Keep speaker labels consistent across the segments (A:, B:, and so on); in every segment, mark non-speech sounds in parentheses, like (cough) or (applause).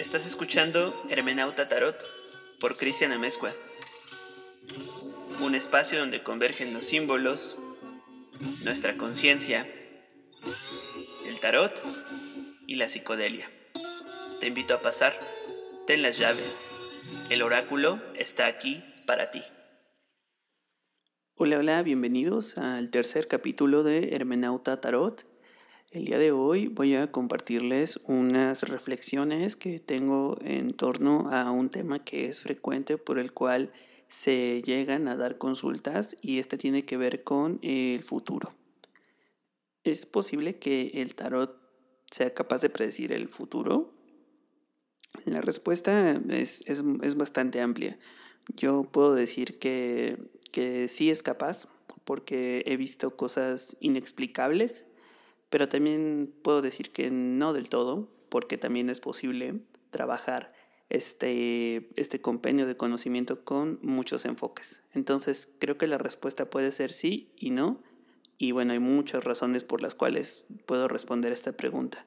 A: Estás escuchando Hermenauta Tarot por Cristian Amezcua. Un espacio donde convergen los símbolos, nuestra conciencia, el tarot y la psicodelia. Te invito a pasar, ten las llaves. El oráculo está aquí para ti. Hola, hola, bienvenidos al tercer capítulo de Hermenauta Tarot. El día de hoy voy a compartirles unas reflexiones que tengo en torno a un tema que es frecuente por el cual se llegan a dar consultas y este tiene que ver con el futuro. ¿Es posible que el tarot sea capaz de predecir el futuro? La respuesta es, bastante amplia. Yo puedo decir que, que sí es capaz porque he visto cosas inexplicables pero también puedo decir que no del todo, porque también es posible trabajar este, este compendio de conocimiento con muchos enfoques. Entonces creo que la respuesta puede ser sí y no. Y bueno, hay muchas razones por las cuales puedo responder esta pregunta.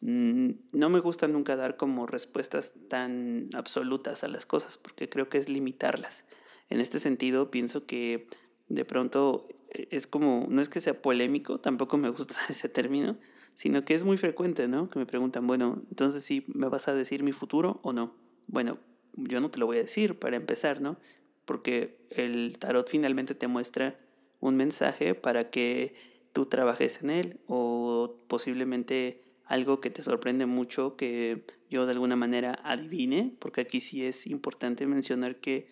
A: Mm, no me gusta nunca dar como respuestas tan absolutas a las cosas, porque creo que es limitarlas. En este sentido, pienso que de pronto es como, no es que sea polémico, tampoco me gusta (laughs) ese término, sino que es muy frecuente, ¿no? Que me preguntan, bueno, entonces sí, ¿me vas a decir mi futuro o no? Bueno, yo no te lo voy a decir para empezar, ¿no? Porque el tarot finalmente te muestra un mensaje para que tú trabajes en él o posiblemente algo que te sorprende mucho que yo de alguna manera adivine, porque aquí sí es importante mencionar que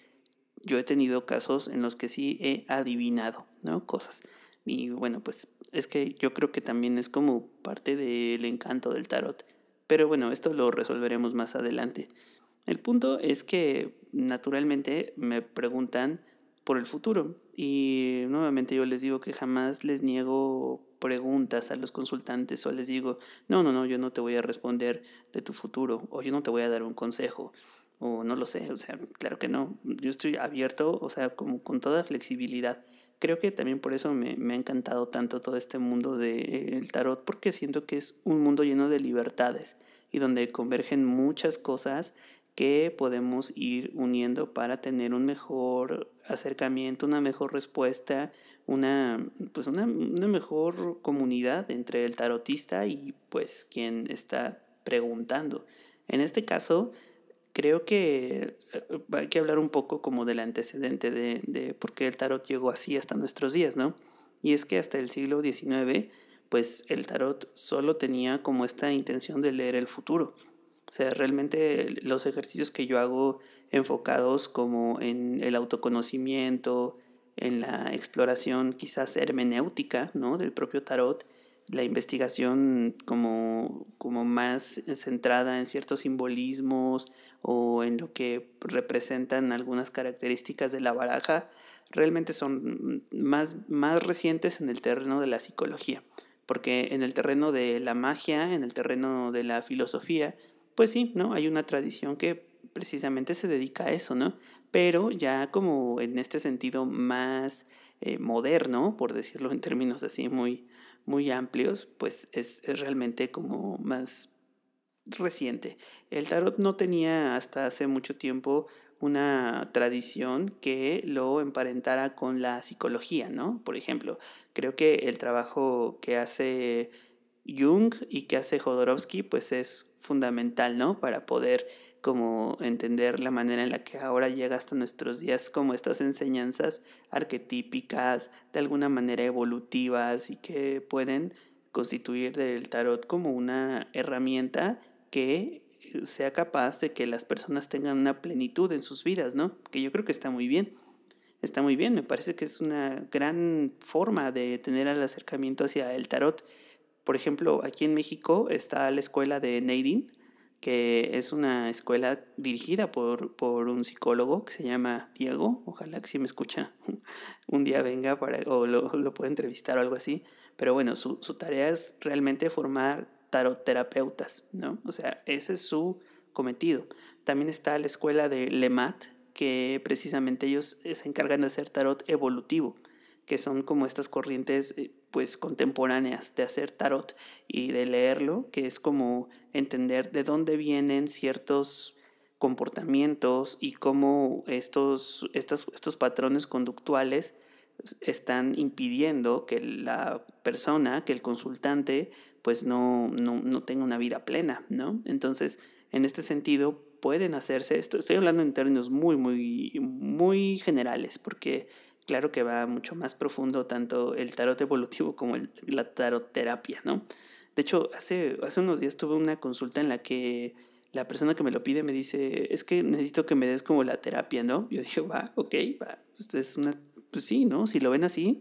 A: yo he tenido casos en los que sí he adivinado, ¿no? Cosas. Y bueno, pues es que yo creo que también es como parte del encanto del tarot. Pero bueno, esto lo resolveremos más adelante. El punto es que naturalmente me preguntan por el futuro y nuevamente yo les digo que jamás les niego preguntas a los consultantes o les digo, no, no, no, yo no te voy a responder de tu futuro o yo no te voy a dar un consejo o no lo sé, o sea, claro que no, yo estoy abierto, o sea, como con toda flexibilidad. Creo que también por eso me, me ha encantado tanto todo este mundo del tarot, porque siento que es un mundo lleno de libertades y donde convergen muchas cosas que podemos ir uniendo para tener un mejor acercamiento, una mejor respuesta, una, pues una, una mejor comunidad entre el tarotista y pues quien está preguntando. En este caso, creo que eh, hay que hablar un poco como del antecedente de, de por qué el tarot llegó así hasta nuestros días, ¿no? Y es que hasta el siglo XIX, pues el tarot solo tenía como esta intención de leer el futuro. O sea, realmente los ejercicios que yo hago enfocados como en el autoconocimiento, en la exploración quizás hermenéutica, ¿no? Del propio tarot, la investigación como, como más centrada en ciertos simbolismos o en lo que representan algunas características de la baraja, realmente son más, más recientes en el terreno de la psicología. Porque en el terreno de la magia, en el terreno de la filosofía, pues sí, ¿no? Hay una tradición que precisamente se dedica a eso, ¿no? Pero ya como en este sentido más eh, moderno, por decirlo en términos así muy, muy amplios, pues es, es realmente como más reciente. El tarot no tenía hasta hace mucho tiempo una tradición que lo emparentara con la psicología, ¿no? Por ejemplo, creo que el trabajo que hace Jung y que hace Jodorowsky pues es fundamental, ¿no? Para poder como entender la manera en la que ahora llega hasta nuestros días como estas enseñanzas arquetípicas, de alguna manera evolutivas y que pueden constituir del tarot como una herramienta que eh, sea capaz de que las personas tengan una plenitud en sus vidas, ¿no? Que yo creo que está muy bien. Está muy bien, me parece que es una gran forma de tener el acercamiento hacia el tarot. Por ejemplo, aquí en México está la escuela de Nadine, que es una escuela dirigida por, por un psicólogo que se llama Diego. Ojalá que si me escucha (laughs) un día venga para, o lo, lo pueda entrevistar o algo así. Pero bueno, su, su tarea es realmente formar taroterapeutas, ¿no? O sea, ese es su cometido. También está la escuela de Lemat, que precisamente ellos se encargan de hacer tarot evolutivo, que son como estas corrientes eh, pues contemporáneas de hacer tarot y de leerlo, que es como entender de dónde vienen ciertos comportamientos y cómo estos, estos, estos patrones conductuales están impidiendo que la persona, que el consultante, pues no, no, no tenga una vida plena, ¿no? Entonces, en este sentido, pueden hacerse esto. Estoy hablando en términos muy, muy, muy generales, porque claro que va mucho más profundo tanto el tarot evolutivo como el, la taroterapia, ¿no? De hecho, hace, hace unos días tuve una consulta en la que la persona que me lo pide me dice, es que necesito que me des como la terapia, ¿no? Yo dije, va, ok, va, esto es una, pues sí, ¿no? Si lo ven así,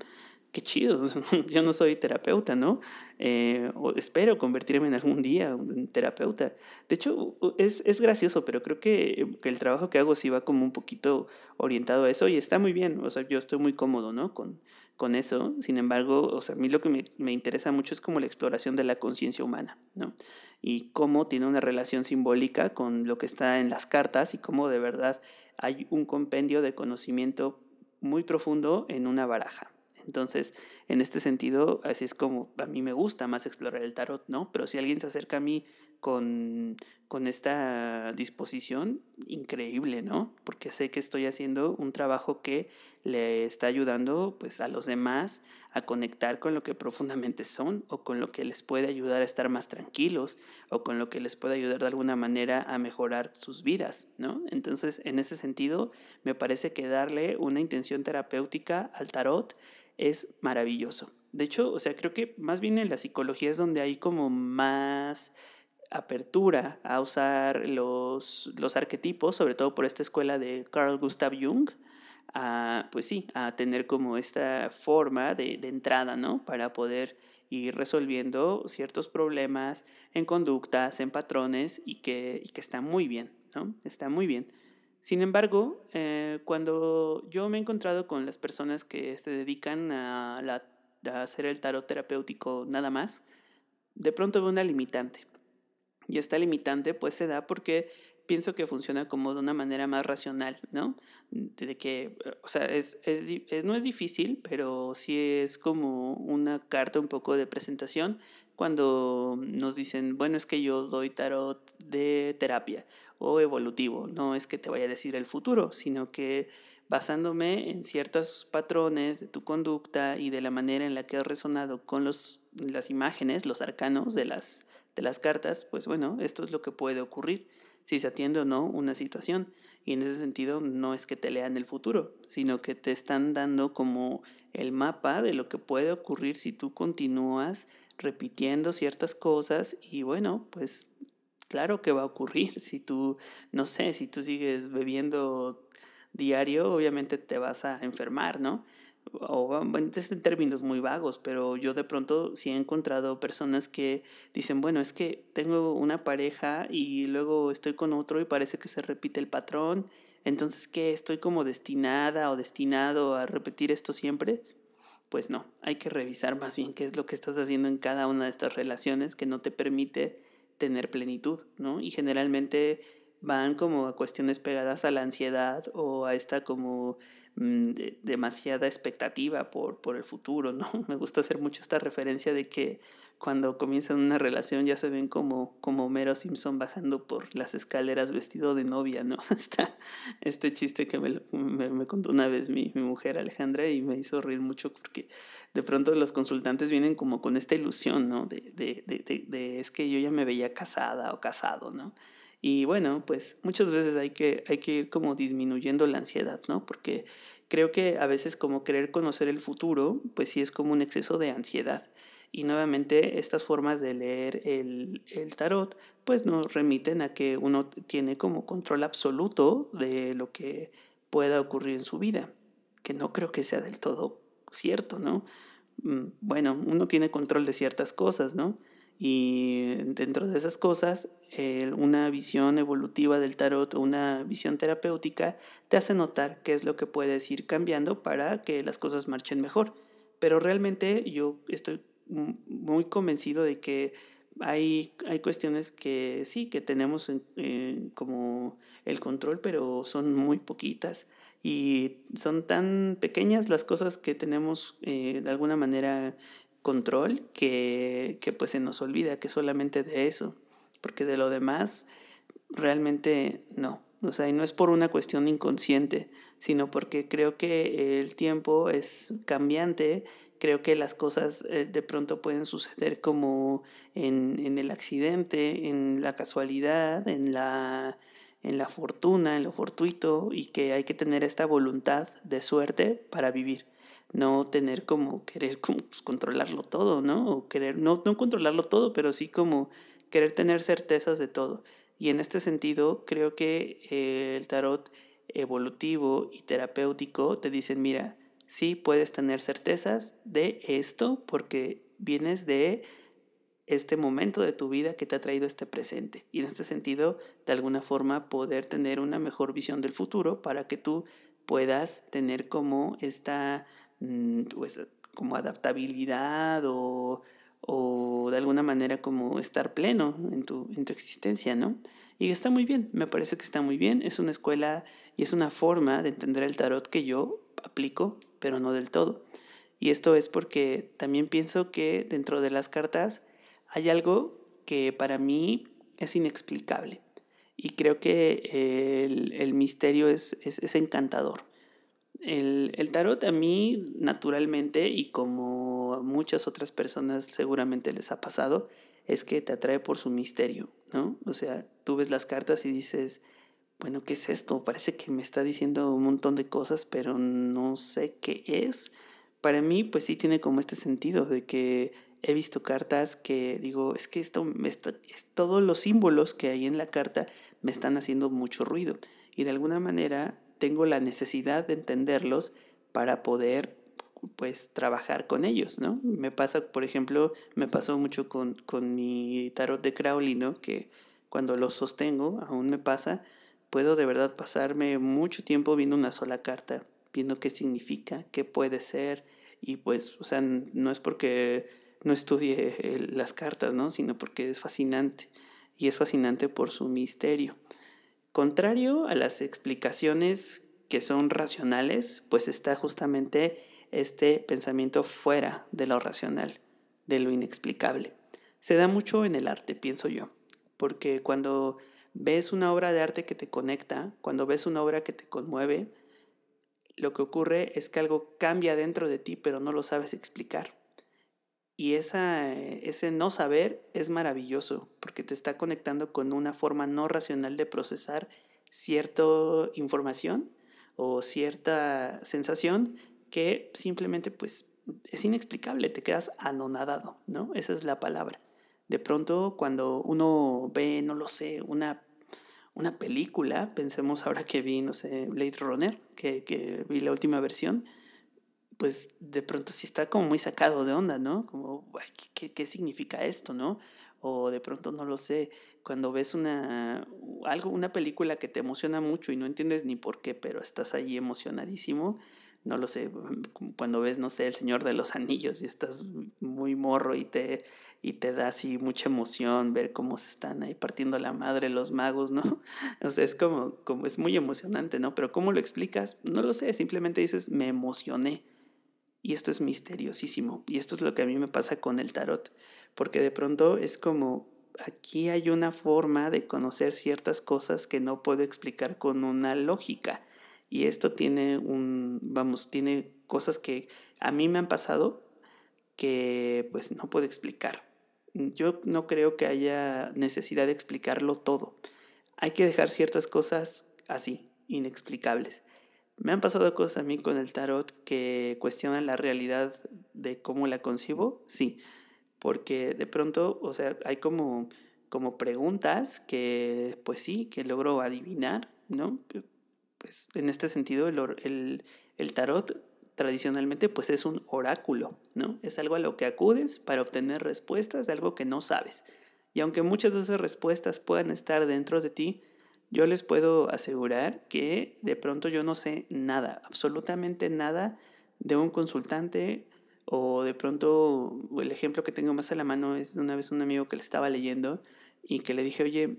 A: qué chido, (laughs) yo no soy terapeuta, ¿no? Eh, o espero convertirme en algún día en terapeuta. De hecho, es, es gracioso, pero creo que, que, el trabajo que hago sí va como un poquito orientado a eso y está muy bien, o sea, yo estoy muy cómodo, ¿no? Con, con eso, sin embargo, o sea, a mí lo que me, me interesa mucho es como la exploración de la conciencia humana, ¿no? Y cómo tiene una relación simbólica con lo que está en las cartas y cómo de verdad hay un compendio de conocimiento muy profundo en una baraja. Entonces, en este sentido, así es como a mí me gusta más explorar el tarot, ¿no? Pero si alguien se acerca a mí con, con esta disposición, increíble, ¿no? Porque sé que estoy haciendo un trabajo que le está ayudando pues a los demás a conectar con lo que profundamente son o con lo que les puede ayudar a estar más tranquilos o con lo que les puede ayudar de alguna manera a mejorar sus vidas, ¿no? Entonces, en ese sentido, me parece que darle una intención terapéutica al tarot es maravilloso. De hecho, o sea, creo que más bien en la psicología es donde hay como más apertura a usar los, los arquetipos, sobre todo por esta escuela de Carl Gustav Jung, a, pues sí, a tener como esta forma de, de entrada, ¿no? Para poder ir resolviendo ciertos problemas en conductas, en patrones y que, y que está muy bien, ¿no? Está muy bien. Sin embargo, eh, cuando yo me he encontrado con las personas que se dedican a, la, a hacer el tarot terapéutico nada más, de pronto veo una limitante. Y esta limitante pues se da porque pienso que funciona como de una manera más racional, ¿no? De que, o sea, es, es, es, no es difícil, pero sí es como una carta un poco de presentación cuando nos dicen, bueno, es que yo doy tarot de terapia o evolutivo, no es que te vaya a decir el futuro, sino que basándome en ciertos patrones de tu conducta y de la manera en la que has resonado con los, las imágenes, los arcanos de las, de las cartas, pues bueno, esto es lo que puede ocurrir si se atiende o no una situación. Y en ese sentido no es que te lean el futuro, sino que te están dando como el mapa de lo que puede ocurrir si tú continúas repitiendo ciertas cosas y bueno, pues claro que va a ocurrir. Si tú, no sé, si tú sigues bebiendo diario, obviamente te vas a enfermar, ¿no? O en términos muy vagos, pero yo de pronto sí he encontrado personas que dicen, bueno, es que tengo una pareja y luego estoy con otro y parece que se repite el patrón, entonces ¿qué? ¿Estoy como destinada o destinado a repetir esto siempre? Pues no, hay que revisar más bien qué es lo que estás haciendo en cada una de estas relaciones que no te permite tener plenitud, ¿no? Y generalmente van como a cuestiones pegadas a la ansiedad o a esta como mm, demasiada expectativa por, por el futuro, ¿no? (laughs) Me gusta hacer mucho esta referencia de que cuando comienzan una relación ya se ven como, como Mero Simpson bajando por las escaleras vestido de novia, ¿no? (laughs) Está este chiste que me, me, me contó una vez mi, mi, mujer Alejandra y me hizo reír mucho porque de pronto los consultantes vienen como con esta ilusión, ¿no? De, de, de, de, es que yo ya me veía casada o casado, ¿no? Y bueno, pues muchas veces hay que, hay que ir como disminuyendo la ansiedad, ¿no? Porque creo que a veces como querer conocer el futuro, pues sí es como un exceso de ansiedad. Y nuevamente estas formas de leer el, el, tarot pues nos remiten a que uno tiene como control absoluto de lo que pueda ocurrir en su vida, que no creo que sea del todo cierto, ¿no? Mm, bueno, uno tiene control de ciertas cosas, ¿no? Y dentro de esas cosas, una visión evolutiva del tarot una visión terapéutica te hace notar qué es lo que puedes ir cambiando para que las cosas marchen mejor. Pero realmente yo estoy muy convencido de que hay, hay cuestiones que sí, que tenemos como el control, pero son muy poquitas.
B: Y son tan pequeñas las cosas que tenemos eh, de alguna manera control que, que pues se nos olvida que solamente de eso, porque de lo demás realmente no. O sea, y no es por una cuestión inconsciente, sino porque creo que el tiempo es cambiante, creo que las cosas eh, de pronto pueden suceder como en, en, el accidente, en la casualidad, en la, en la fortuna, en lo fortuito, y que hay que tener esta voluntad de suerte para vivir no tener como querer pues, controlarlo todo, ¿no? O querer, no, no controlarlo todo, pero sí como querer tener certezas de todo. Y en este sentido, creo que eh, el tarot evolutivo y terapéutico te dicen, mira, sí puedes tener certezas de esto porque vienes de este momento de tu vida que te ha traído este presente. Y en este sentido, de alguna forma, poder tener una mejor visión del futuro para que tú puedas tener como esta Mm, pues, como adaptabilidad o, o, de alguna manera como estar pleno en tu, en tu existencia, ¿no? Y está muy bien, me parece que está muy bien, es una escuela y es una forma de entender el tarot que yo aplico, pero no del todo. Y esto es porque también pienso que dentro de las cartas hay algo que para mí es inexplicable. Y creo que el, el misterio es, es, encantador. El, el, tarot a mí, naturalmente, y como a muchas otras personas seguramente les ha pasado, es que te atrae por su misterio, ¿no? O sea, tú ves las cartas y dices, bueno, ¿qué es esto? Parece que me está diciendo un montón de cosas, pero no sé qué es. Para mí, pues sí tiene como este sentido de que he visto cartas que digo, es que esto, todos los símbolos que hay en la carta me están haciendo mucho ruido. Y de alguna manera tengo la necesidad de entenderlos para poder pues trabajar con ellos, ¿no? Me pasa, por ejemplo, me pasó mucho con, con mi tarot de Crowley, ¿no? Que cuando lo sostengo, aún me pasa, puedo de verdad pasarme mucho tiempo viendo una sola carta, viendo qué significa, qué puede ser, y pues, o sea, no es porque no estudie las cartas, ¿no? Sino porque es fascinante, y es fascinante por su misterio. Contrario a las explicaciones que son racionales, pues está justamente este pensamiento fuera de lo racional, de lo inexplicable. Se da mucho en el arte, pienso yo, porque cuando ves una obra de arte que te conecta, cuando ves una obra que te conmueve, lo que ocurre es que algo cambia dentro de ti, pero no lo sabes explicar. Y esa, ese no saber es maravilloso porque te está conectando con una forma no racional de procesar cierta información o cierta sensación que simplemente pues es inexplicable, te quedas anonadado, ¿no? Esa es la palabra. De pronto cuando uno ve, no lo sé, una, una película, pensemos ahora que vi, no sé, Blade Runner, que, que vi la última versión, pues de pronto sí está como muy sacado de onda, ¿no? Como, ¿qué, qué significa esto, no? O de pronto no lo sé, cuando ves una, algo, una película que te emociona mucho y no entiendes ni por qué, pero estás ahí emocionadísimo, no lo sé, cuando ves, no sé, El Señor de los Anillos y estás muy morro y te, y te da así mucha emoción ver cómo se están ahí partiendo la madre los magos, ¿no? (laughs) O sea, es como, como es muy emocionante, ¿no? Pero ¿cómo lo explicas? No lo sé, simplemente dices, me emocioné. Y esto es misteriosísimo. Y esto es lo que a mí me pasa con el tarot. Porque de pronto es como, aquí hay una forma de conocer ciertas cosas que no puedo explicar con una lógica. Y esto tiene un, vamos, tiene cosas que a mí me han pasado que pues no puedo explicar. Yo no creo que haya necesidad de explicarlo todo. Hay que dejar ciertas cosas así, inexplicables. Me han pasado cosas a mí con el tarot que cuestionan la realidad de cómo la concibo, sí, porque de pronto, o sea, hay como, como preguntas que, pues sí, que logro adivinar, ¿no? Pues en este sentido, el, el, el tarot tradicionalmente pues es un oráculo, ¿no? Es algo a lo que acudes para obtener respuestas de algo que no sabes. Y aunque muchas de esas respuestas puedan estar dentro de ti, yo les puedo asegurar que de pronto yo no sé nada, absolutamente nada de un consultante o de pronto el ejemplo que tengo más a la mano es una vez un amigo que le estaba leyendo y que le dije, oye,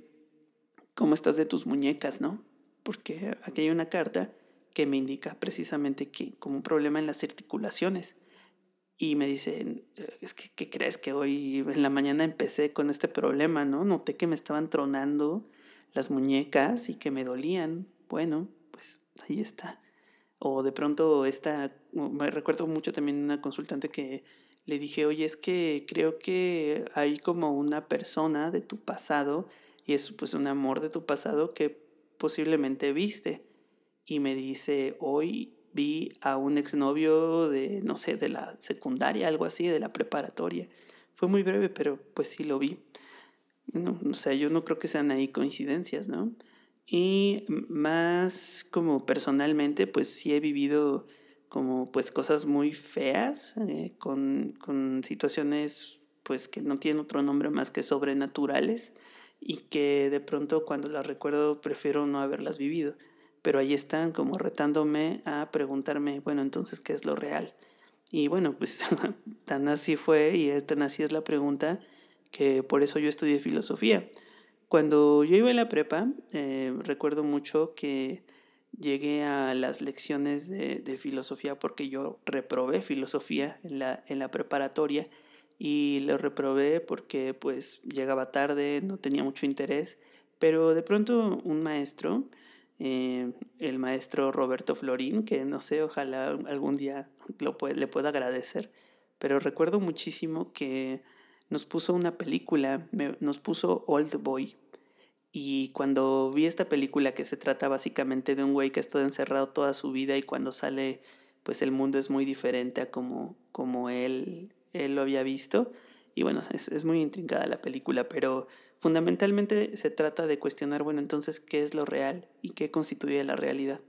B: ¿cómo estás de tus muñecas, no? Porque aquí hay una carta que me indica precisamente que como un problema en las articulaciones. Y me dicen, es que, ¿qué crees que hoy en la mañana empecé con este problema, no? Noté que me estaban tronando las muñecas y que me dolían. Bueno, pues ahí está. O de pronto esta, me recuerdo mucho también una consultante que le dije, oye, es que creo que hay como una persona de tu pasado y es pues un amor de tu pasado que posiblemente viste. Y me dice, hoy vi a un exnovio de, no sé, de la secundaria, algo así, de la preparatoria. Fue muy breve, pero pues sí lo vi. No, o sea, yo no creo que sean ahí coincidencias, ¿no? Y más como personalmente, pues sí he vivido como pues cosas muy feas, eh, con, con situaciones pues que no tienen otro nombre más que sobrenaturales y que de pronto cuando las recuerdo prefiero no haberlas vivido. Pero ahí están como retándome a preguntarme, bueno, entonces, ¿qué es lo real? Y bueno, pues (laughs) tan así fue y tan así es la pregunta que por eso yo estudié filosofía. Cuando yo iba en la prepa, eh, recuerdo mucho que llegué a las lecciones de, de, filosofía porque yo reprobé filosofía en la, en la preparatoria y lo reprobé porque pues llegaba tarde, no tenía mucho interés, pero de pronto un maestro, eh, el maestro Roberto Florín, que no sé, ojalá algún día lo puede, le pueda agradecer, pero recuerdo muchísimo que nos puso una película, nos puso Old Boy, y cuando vi esta película que se trata básicamente de un güey que ha estado encerrado toda su vida y cuando sale, pues el mundo es muy diferente a como, como él, él lo había visto. Y bueno, es, es muy intrincada la película, pero fundamentalmente se trata de cuestionar, bueno, entonces, ¿qué es lo real y qué constituye la realidad?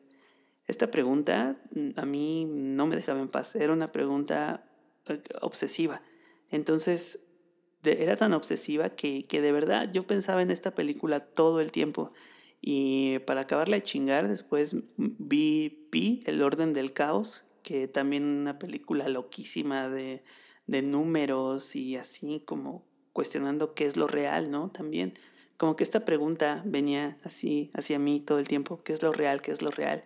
B: Esta pregunta mm, a mí no me dejaba en paz, era una pregunta eh, obsesiva. Entonces, era tan obsesiva que, que de verdad yo pensaba en esta película todo el tiempo. Y para acabarla de chingar, después vi Pi, El Orden del Caos, que también una película loquísima de, de números y así como cuestionando qué es lo real, ¿no? También como que esta pregunta venía así hacia mí todo el tiempo, ¿qué es lo real? ¿Qué es lo real?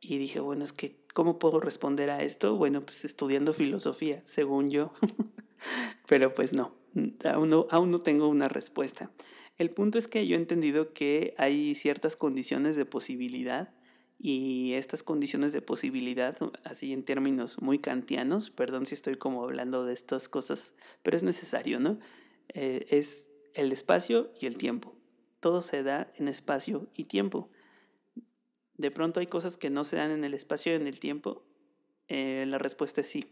B: Y dije, bueno, es que, ¿cómo puedo responder a esto? Bueno, pues estudiando filosofía, según yo. (laughs) Pero pues no, aún no, aún no tengo una respuesta. El punto es que yo he entendido que hay ciertas condiciones de posibilidad y estas condiciones de posibilidad, así en términos muy kantianos, perdón si estoy como hablando de estas cosas, pero es necesario, ¿no? Eh, es el espacio y el tiempo. Todo se da en espacio y tiempo. De pronto hay cosas que no se dan en el espacio y en el tiempo. Eh, la respuesta es sí.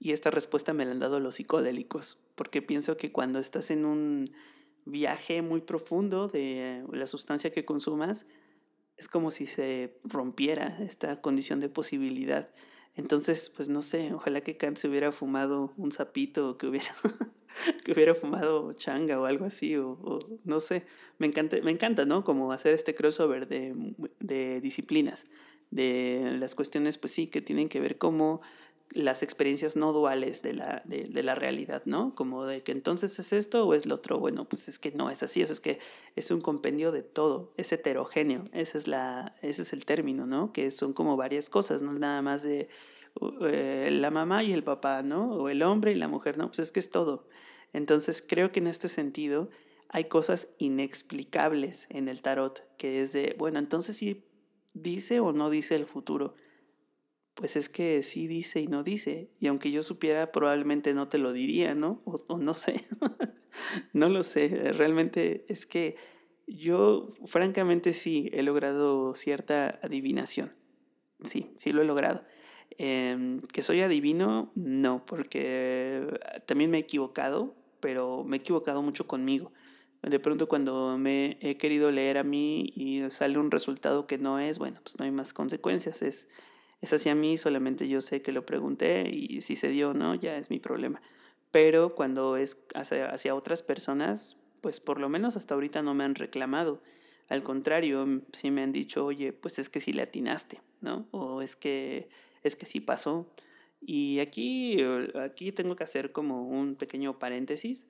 B: Y esta respuesta me la han dado los psicodélicos, porque pienso que cuando estás en un viaje muy profundo de la sustancia que consumas, es como si se rompiera esta condición de posibilidad. Entonces, pues no sé, ojalá que Kant se hubiera fumado un sapito o que hubiera, (laughs) que hubiera fumado changa o algo así, o, no sé. Me encanta, me encanta, ¿no? Como hacer este crossover de, de disciplinas, de las cuestiones, pues sí, que tienen que ver cómo las experiencias no duales de la, de, de, la realidad, ¿no? Como de que entonces es esto o es lo otro. Bueno, pues es que no es así, eso es que es un compendio de todo, es heterogéneo, ese es, la, ese es el término, ¿no? Que son como varias cosas, no es nada más de eh, la mamá y el papá, ¿no? O el hombre y la mujer, no, pues es que es todo. Entonces creo que en este sentido hay cosas inexplicables en el tarot, que es de, bueno, entonces sí dice o no dice el futuro pues es que sí dice y no dice. Y aunque yo supiera, probablemente no te lo diría, ¿no? O, no sé. (laughs) no lo sé. Realmente es que yo, francamente, sí he logrado cierta adivinación. Sí, sí lo he logrado. Em, que soy adivino, no, porque también me he equivocado, pero me he equivocado mucho conmigo. De pronto cuando me he querido leer a mí y sale un resultado que no es, bueno, pues no hay más consecuencias. Es, es hacia mí, solamente yo sé que lo pregunté y si se dio o no, ya es mi problema. Pero cuando es hacia, hacia otras personas, pues por lo menos hasta ahorita no me han reclamado. Al contrario, sí me han dicho, oye, pues es que sí le atinaste, ¿no? O es que, es que sí pasó. Y aquí, aquí tengo que hacer como un pequeño paréntesis.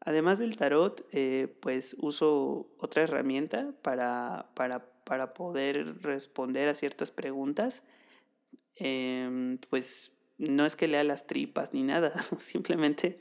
B: Además del tarot, eh, pues uso otra herramienta para, para para poder responder a ciertas preguntas, em, pues no es que lea las tripas ni nada, (laughs) simplemente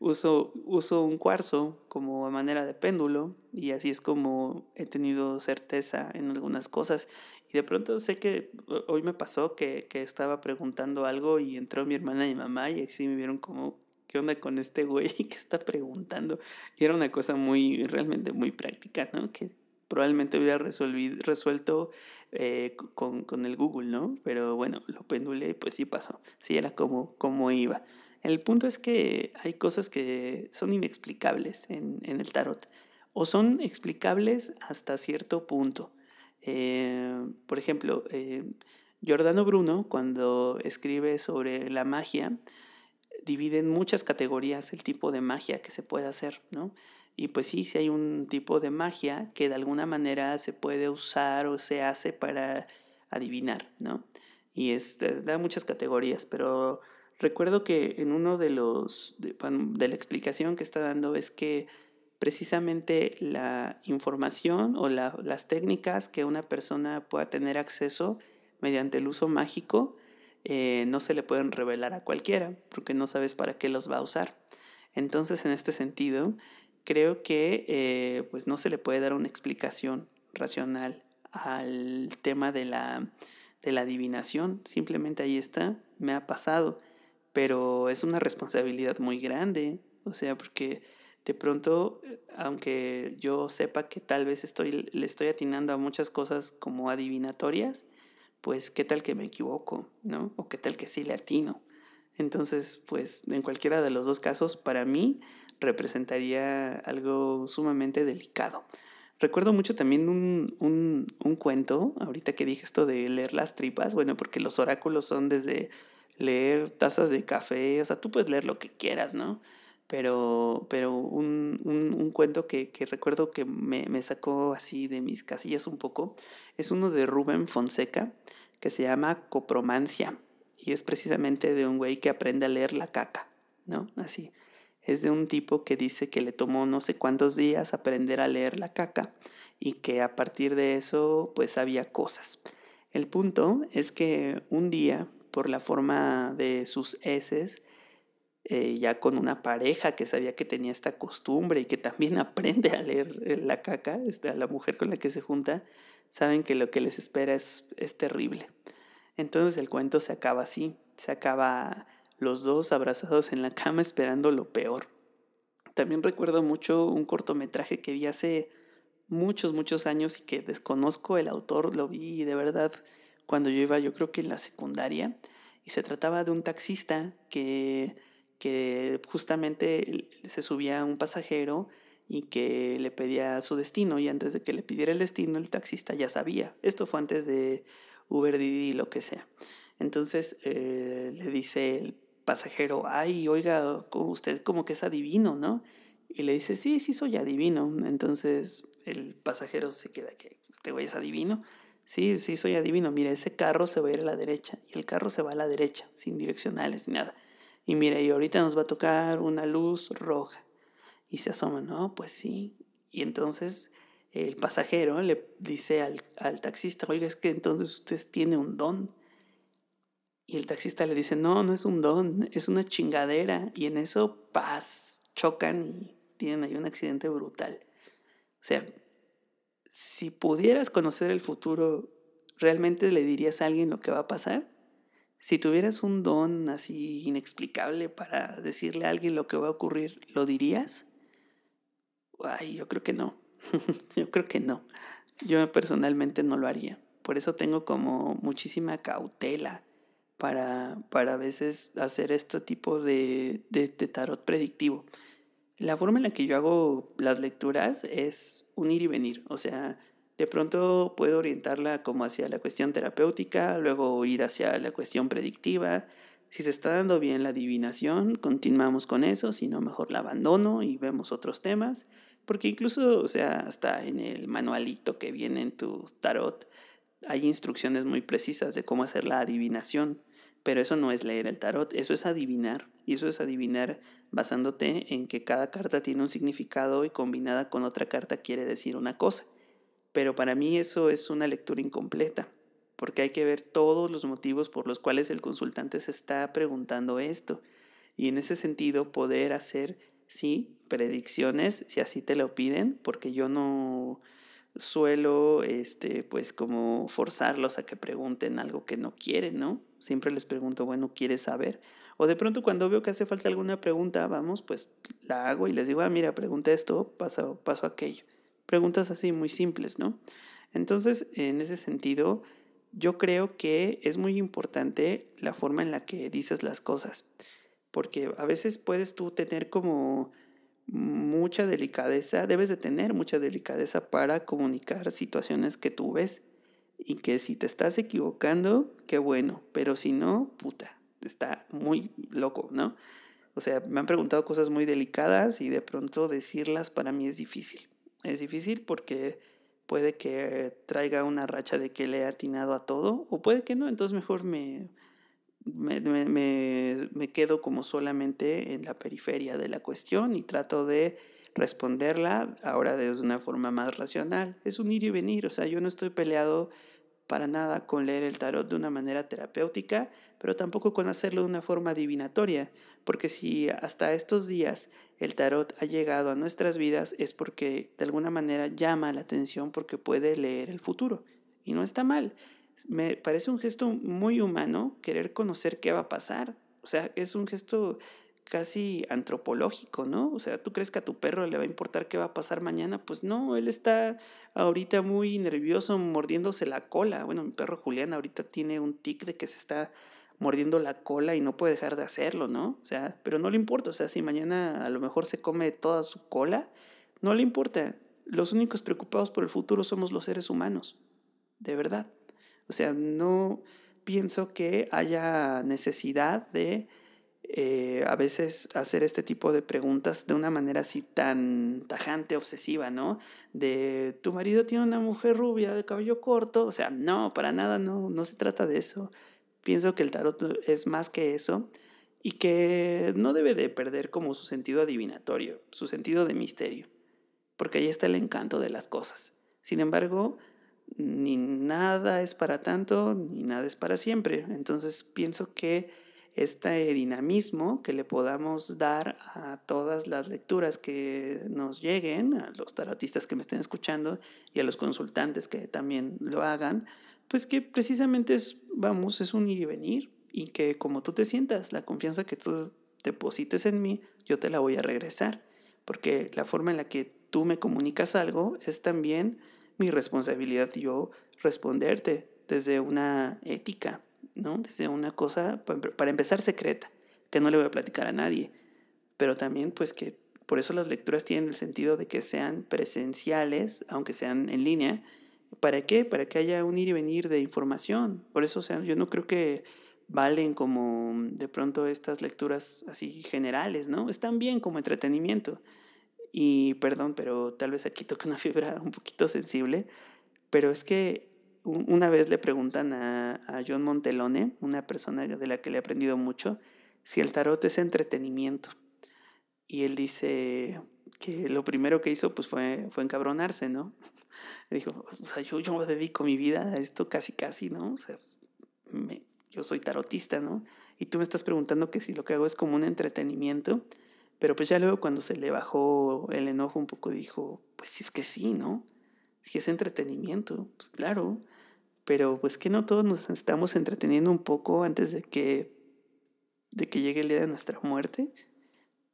B: uso, uso un cuarzo como manera de péndulo y así es como he tenido certeza en algunas cosas. Y de pronto sé que hoy me pasó que, que estaba preguntando algo y entró mi hermana y mi mamá y así me vieron como, ¿qué onda con este güey (laughs) que está preguntando? Y era una cosa muy, realmente muy práctica, ¿no? Que probablemente hubiera resuelto eh, con, con, el Google, ¿no? Pero bueno, lo pendulé y pues sí pasó. Sí, era como, como iba. El punto es que hay cosas que son inexplicables en, en el tarot. O son explicables hasta cierto punto. Eh, por ejemplo, eh, Giordano Bruno, cuando escribe sobre la magia, divide en muchas categorías el tipo de magia que se puede hacer, ¿no? Y pues sí, sí hay un tipo de magia que de alguna manera se puede usar o se hace para adivinar, ¿no? Y es, da muchas categorías, pero recuerdo que en uno de los, de, la explicación que está dando es que precisamente la información o la, las técnicas que una persona pueda tener acceso mediante el uso mágico eh, no se le pueden revelar a cualquiera porque no sabes para qué los va a usar. Entonces, en este sentido, creo que eh, pues no se le puede dar una explicación racional al tema de la, de la adivinación. Simplemente ahí está, me ha pasado, pero es una responsabilidad muy grande, o sea, porque de pronto, aunque yo sepa que tal vez estoy, le estoy atinando a muchas cosas como adivinatorias, pues qué tal que me equivoco, ¿no? O qué tal que sí le atino. Entonces, pues en cualquiera de los dos casos, para mí representaría algo sumamente delicado. Recuerdo mucho también un, un, cuento, ahorita que dije esto de leer las tripas, bueno, porque los oráculos son desde leer tazas de café, o sea, tú puedes leer lo que quieras, ¿no? Pero, pero un, un, un cuento que, que, recuerdo que me, me sacó así de mis casillas un poco es uno de Rubén Fonseca que se llama Copromancia y es precisamente de un güey que aprende a leer la caca, ¿no? Así es de un tipo que dice que le tomó no sé cuántos días aprender a leer la caca y que a partir de eso pues había cosas. El punto es que un día, por la forma de sus heces, eh, ya con una pareja que sabía que tenía esta costumbre y que también (laughs) aprende a leer eh, la caca, este, la mujer con la que se junta, saben que lo que les espera es, es terrible. Entonces el cuento se acaba así, se acaba los dos abrazados en la cama esperando lo peor. También recuerdo mucho un cortometraje que vi hace muchos, muchos años y que desconozco el autor, lo vi de verdad cuando yo iba, yo creo que en la secundaria, y se trataba de un taxista que, que justamente se subía a un pasajero y que le pedía su destino y antes de que le pidiera el destino el taxista ya sabía. Esto fue antes de Uber Didi lo que sea. Entonces eh, le dice el pasajero, ay, oiga, usted como que es adivino, ¿no? Y le dice, sí, sí soy adivino. Entonces el pasajero se queda que, ¿usted güey es adivino? Sí, sí soy adivino. Mira, ese carro se va a ir a la derecha y el carro se va a la derecha, sin direccionales ni nada. Y mira, y ahorita nos va a tocar una luz roja. Y se asoma, no, pues sí. Y entonces el pasajero le dice al, al taxista, oiga, es que entonces usted tiene un don. Y el taxista le dice, no, no es un don, es una chingadera. Y en eso, paz, chocan y tienen ahí un accidente brutal. O sea, si pudieras conocer el futuro, ¿realmente le dirías a alguien lo que va a pasar? Si tuvieras un don así inexplicable para decirle a alguien lo que va a ocurrir, ¿lo dirías? Ay, yo creo que no. (laughs) yo creo que no. Yo personalmente no lo haría. Por eso tengo como muchísima cautela para, para a veces hacer este tipo de, de, tarot predictivo. La forma en la que yo hago las lecturas es un ir y venir, o sea, de pronto puedo orientarla como hacia la cuestión terapéutica, luego ir hacia la cuestión predictiva. Si se está dando bien la adivinación, continuamos con eso, si no, mejor la abandono y vemos otros temas, porque incluso, o sea, hasta en el manualito que viene en tu tarot, hay instrucciones muy precisas de cómo hacer la adivinación. Pero eso no es leer el tarot, eso es adivinar. Y eso es adivinar basándote en que cada carta tiene un significado y combinada con otra carta quiere decir una cosa. pero para mí eso es una lectura incompleta, porque hay que ver todos los motivos por los cuales el consultante se está preguntando esto. Y en ese sentido poder hacer, sí, predicciones, si así te lo piden, porque yo no suelo, este, pues como forzarlos a que pregunten algo que no quieren, ¿no? Siempre les pregunto, bueno, ¿quieres saber? O de pronto cuando veo que hace falta alguna pregunta, vamos, pues la hago y les digo, ah, mira, pregunta esto, paso, paso aquello. Preguntas así muy simples, ¿no? Entonces, en ese sentido, yo creo que es muy importante la forma en la que dices las cosas, porque a veces puedes tú tener como mucha delicadeza, debes de tener mucha delicadeza para comunicar situaciones que tú ves y que si te estás equivocando, qué bueno, pero si no, puta, está muy loco, ¿no? O sea, me han preguntado cosas muy delicadas y de pronto decirlas para mí es difícil. Es difícil porque puede que traiga una racha de que le he atinado a todo, o puede que no, entonces mejor me, me, me, me, quedo como solamente en la periferia de la cuestión y trato de responderla ahora desde una forma más racional. Es un ir y venir, o sea, yo no estoy peleado para nada con leer el tarot de una manera terapéutica, pero tampoco con hacerlo de una forma adivinatoria, porque si hasta estos días el tarot ha llegado a nuestras vidas es porque de alguna manera llama la atención porque puede leer el futuro. Y no está mal. Me parece un gesto muy humano querer conocer qué va a pasar. O sea, es un gesto casi antropológico, ¿no? O sea, ¿tú crees que a tu perro le va a importar qué va a pasar mañana? Pues no, él está ahorita muy nervioso mordiéndose la cola. Bueno, mi perro Julián ahorita tiene un tic de que se está mordiendo la cola y no puede dejar de hacerlo, ¿no? O sea, pero no le importa, o sea, si mañana a lo mejor se come toda su cola, no le importa. Los únicos preocupados por el futuro somos los seres humanos, de verdad. O sea, no pienso que haya necesidad de eh, a veces hacer este tipo de preguntas de una manera así tan tajante, obsesiva, ¿no? De tu marido tiene una mujer rubia de cabello corto, o sea, no, para nada, no, no se trata de eso. Pienso que el tarot es más que eso y que no debe de perder como su sentido adivinatorio, su sentido de misterio, porque ahí está el encanto de las cosas. Sin embargo, ni nada es para tanto, ni nada es para siempre. Entonces pienso que este dinamismo que le podamos dar a todas las lecturas que nos lleguen, a los tarotistas que me estén escuchando y a los consultantes que también lo hagan, pues que precisamente es, vamos, es un ir y venir y que como tú te sientas, la confianza que tú deposites en mí, yo te la voy a regresar, porque la forma en la que tú me comunicas algo es también mi responsabilidad yo responderte desde una ética, ¿no? Desde una cosa, para empezar, secreta, que no le voy a platicar a nadie, pero también pues que por eso las lecturas tienen el sentido de que sean presenciales, aunque sean en línea, ¿Para qué? Para que haya un ir y venir de información. Por eso, o sea, yo no creo que valen como de pronto estas lecturas así generales, ¿no? Están bien como entretenimiento. Y perdón, pero tal vez aquí toca una (laughs) fibra un poquito sensible, pero es que una vez le preguntan a, a John Montelone, una persona de la que le he aprendido mucho, si el tarot es entretenimiento. Y él dice que lo primero que hizo pues fue, fue encabronarse, ¿no? (laughs) dijo, o sea, yo, yo dedico mi vida a esto casi, casi, ¿no? O sea, yo soy tarotista, ¿no? Y tú me estás preguntando que si lo que hago es como un entretenimiento, pero pues ya luego cuando se le bajó el enojo un poco dijo, pues sí es que sí, ¿no? Si es entretenimiento, pues claro, pero pues que no todos nos estamos entreteniendo un poco antes de que, de que llegue el día de nuestra muerte.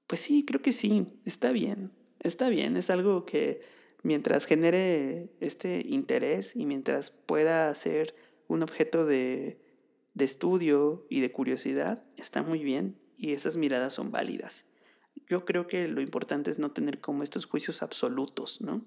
B: Pues sí, creo que sí, está bien, está bien, es algo que mientras genere este interés y mientras pueda ser un objeto de, de estudio y de curiosidad, está muy bien y esas miradas son válidas. Yo creo que lo importante es no tener como estos juicios absolutos, ¿no?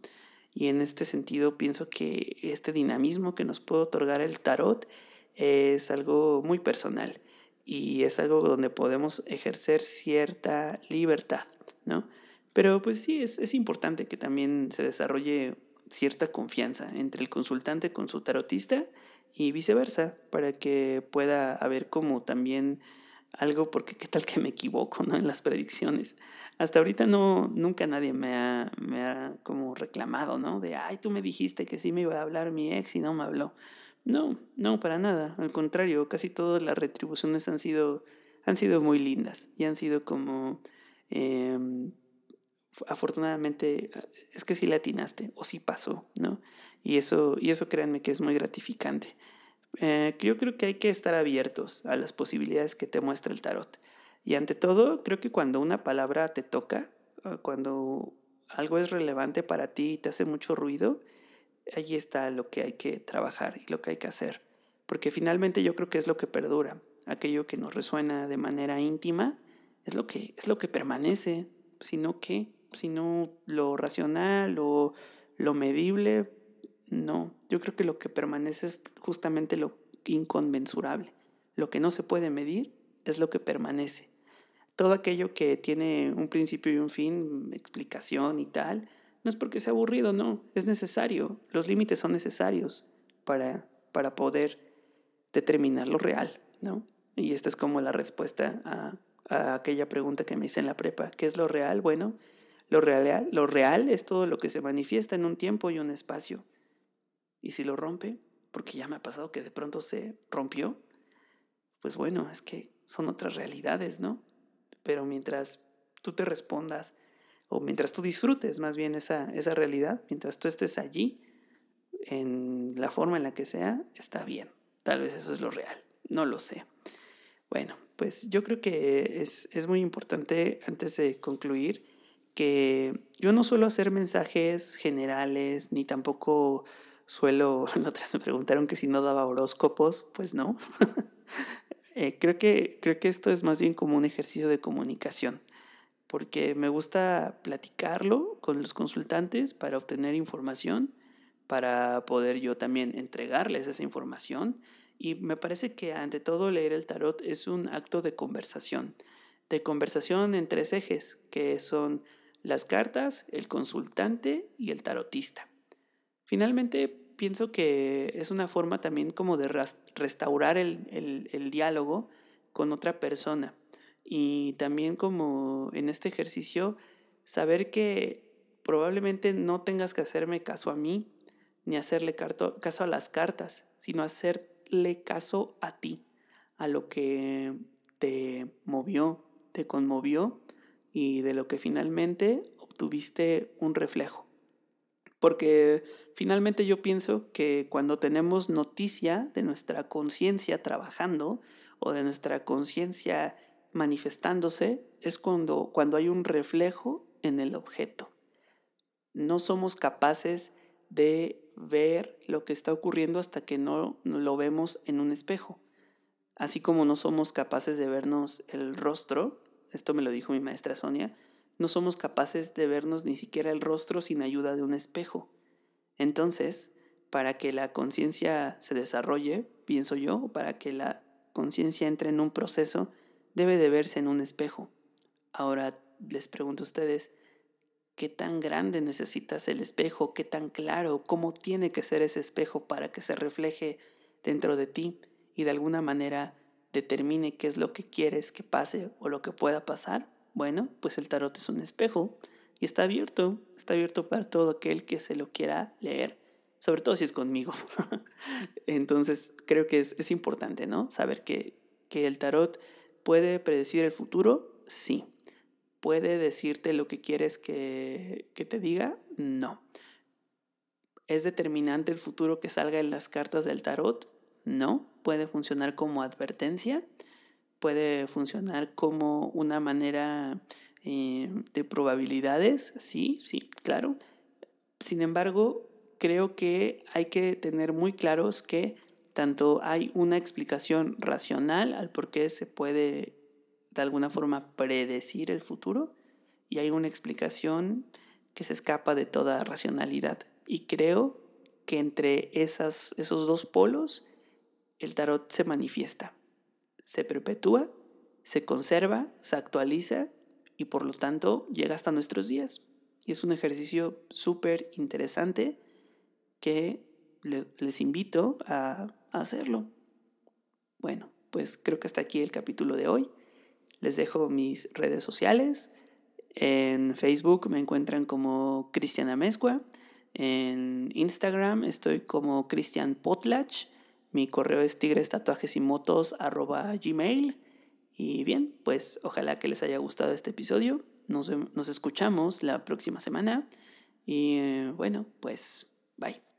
B: Y en este sentido pienso que este dinamismo que nos puede otorgar el tarot es algo muy personal y es algo donde podemos ejercer cierta libertad, ¿no? Pero pues sí, es, es importante que también se desarrolle cierta confianza entre el consultante con su tarotista y viceversa, para que pueda haber como también algo porque qué tal que me equivoco, ¿no? En las predicciones. Hasta ahorita no, nunca nadie me ha, me ha como reclamado, ¿no? De, ay, tú me dijiste que sí me iba a hablar mi ex y no me habló. No, no, para nada. Al contrario, casi todas las retribuciones han sido, han sido muy lindas y han sido como, em, afortunadamente, es que sí la atinaste o sí pasó, ¿no? Y eso, y eso créanme que es muy gratificante. Eh, yo creo que hay que estar abiertos a las posibilidades que te muestra el tarot. Y ante todo, creo que cuando una palabra te toca, cuando algo es relevante para ti y te hace mucho ruido, ahí está lo que hay que trabajar y lo que hay que hacer. Porque finalmente yo creo que es lo que perdura. Aquello que nos resuena de manera íntima es lo que, es lo que permanece. Sino que, sino lo racional o lo medible, no, yo creo que lo que permanece es justamente lo inconmensurable. Lo que no se puede medir es lo que permanece. Todo aquello que tiene un principio y un fin, explicación y tal, no es porque sea aburrido, no, es necesario. Los límites son necesarios para, para poder determinar lo real, ¿no? Y esta es como la respuesta a, a aquella pregunta que me hice en la prepa. ¿Qué es lo real? Bueno, lo real, lo real es todo lo que se manifiesta en un tiempo y un espacio. Y si lo rompe, porque ya me ha pasado que de pronto se rompió, pues bueno, es que son otras realidades, ¿no? Pero mientras tú te respondas, o mientras tú disfrutes más bien esa, esa realidad, mientras tú estés allí, en la forma en la que sea, está bien. Tal vez eso es lo real, no lo sé. Bueno, pues yo creo que es, es muy importante, antes de concluir, que yo no suelo hacer mensajes generales, ni tampoco suelo, (laughs) otras me preguntaron que si no daba horóscopos, pues no. (laughs) Eh, creo, que, creo que esto es más bien como un ejercicio de comunicación, porque me gusta platicarlo con los consultantes para obtener información, para poder yo también entregarles esa información. Y me parece que ante todo leer el tarot es un acto de conversación, de conversación en tres ejes, que son las cartas, el consultante y el tarotista. Finalmente, pienso que es una forma también como de restaurar el, diálogo con otra persona. Y también como en este ejercicio, saber que probablemente no tengas que hacerme caso a mí, ni hacerle caso a las cartas, sino hacerle caso a ti, a lo que te movió, te conmovió y de lo que finalmente obtuviste un reflejo. Porque finalmente yo pienso que cuando tenemos noticia de nuestra conciencia trabajando o de nuestra conciencia manifestándose, es cuando, cuando hay un reflejo en el objeto. No somos capaces de ver lo que está ocurriendo hasta que no lo vemos en un espejo. Así como no somos capaces de vernos el rostro, esto me lo dijo mi maestra Sonia, no somos capaces de vernos ni siquiera el rostro sin ayuda de un espejo. Entonces, para que la conciencia se desarrolle, pienso yo, para que la conciencia entre en un proceso, debe de verse en un espejo. Ahora les pregunto a ustedes, ¿qué tan grande necesitas el espejo? ¿Qué tan claro? ¿Cómo tiene que ser ese espejo para que se refleje dentro de ti y de alguna manera determine qué es lo que quieres que pase o lo que pueda pasar? Bueno, pues el tarot es un espejo y está abierto, está abierto para todo aquel que se lo quiera leer, sobre todo si es conmigo. (laughs) Entonces creo que es, importante, ¿no? Saber que, que el tarot puede predecir el futuro, sí. ¿Puede decirte lo que quieres que, que te diga? No. ¿Es determinante el futuro que salga en las cartas del tarot? No. ¿Puede funcionar como advertencia? Puede funcionar como una manera eh, de probabilidades, sí, sí, claro. Sin embargo, creo que hay que tener muy claros que tanto hay una explicación racional al por qué se puede de alguna forma predecir el futuro y hay una explicación que se escapa de toda racionalidad. Y creo que entre esas, esos dos polos el tarot se manifiesta se perpetúa, se conserva, se actualiza y por lo tanto llega hasta nuestros días. Y es un ejercicio súper interesante que les invito a hacerlo. Bueno, pues creo que hasta aquí el capítulo de hoy. Les dejo mis redes sociales. En Facebook me encuentran como Cristiana Amezcua. En Instagram estoy como Cristian Potlach. Mi correo es tigres-tatuajes-y-motos@gmail. Y bien, pues ojalá que les haya gustado este episodio. Nos, nos escuchamos la próxima semana. Y eh, bueno, pues bye.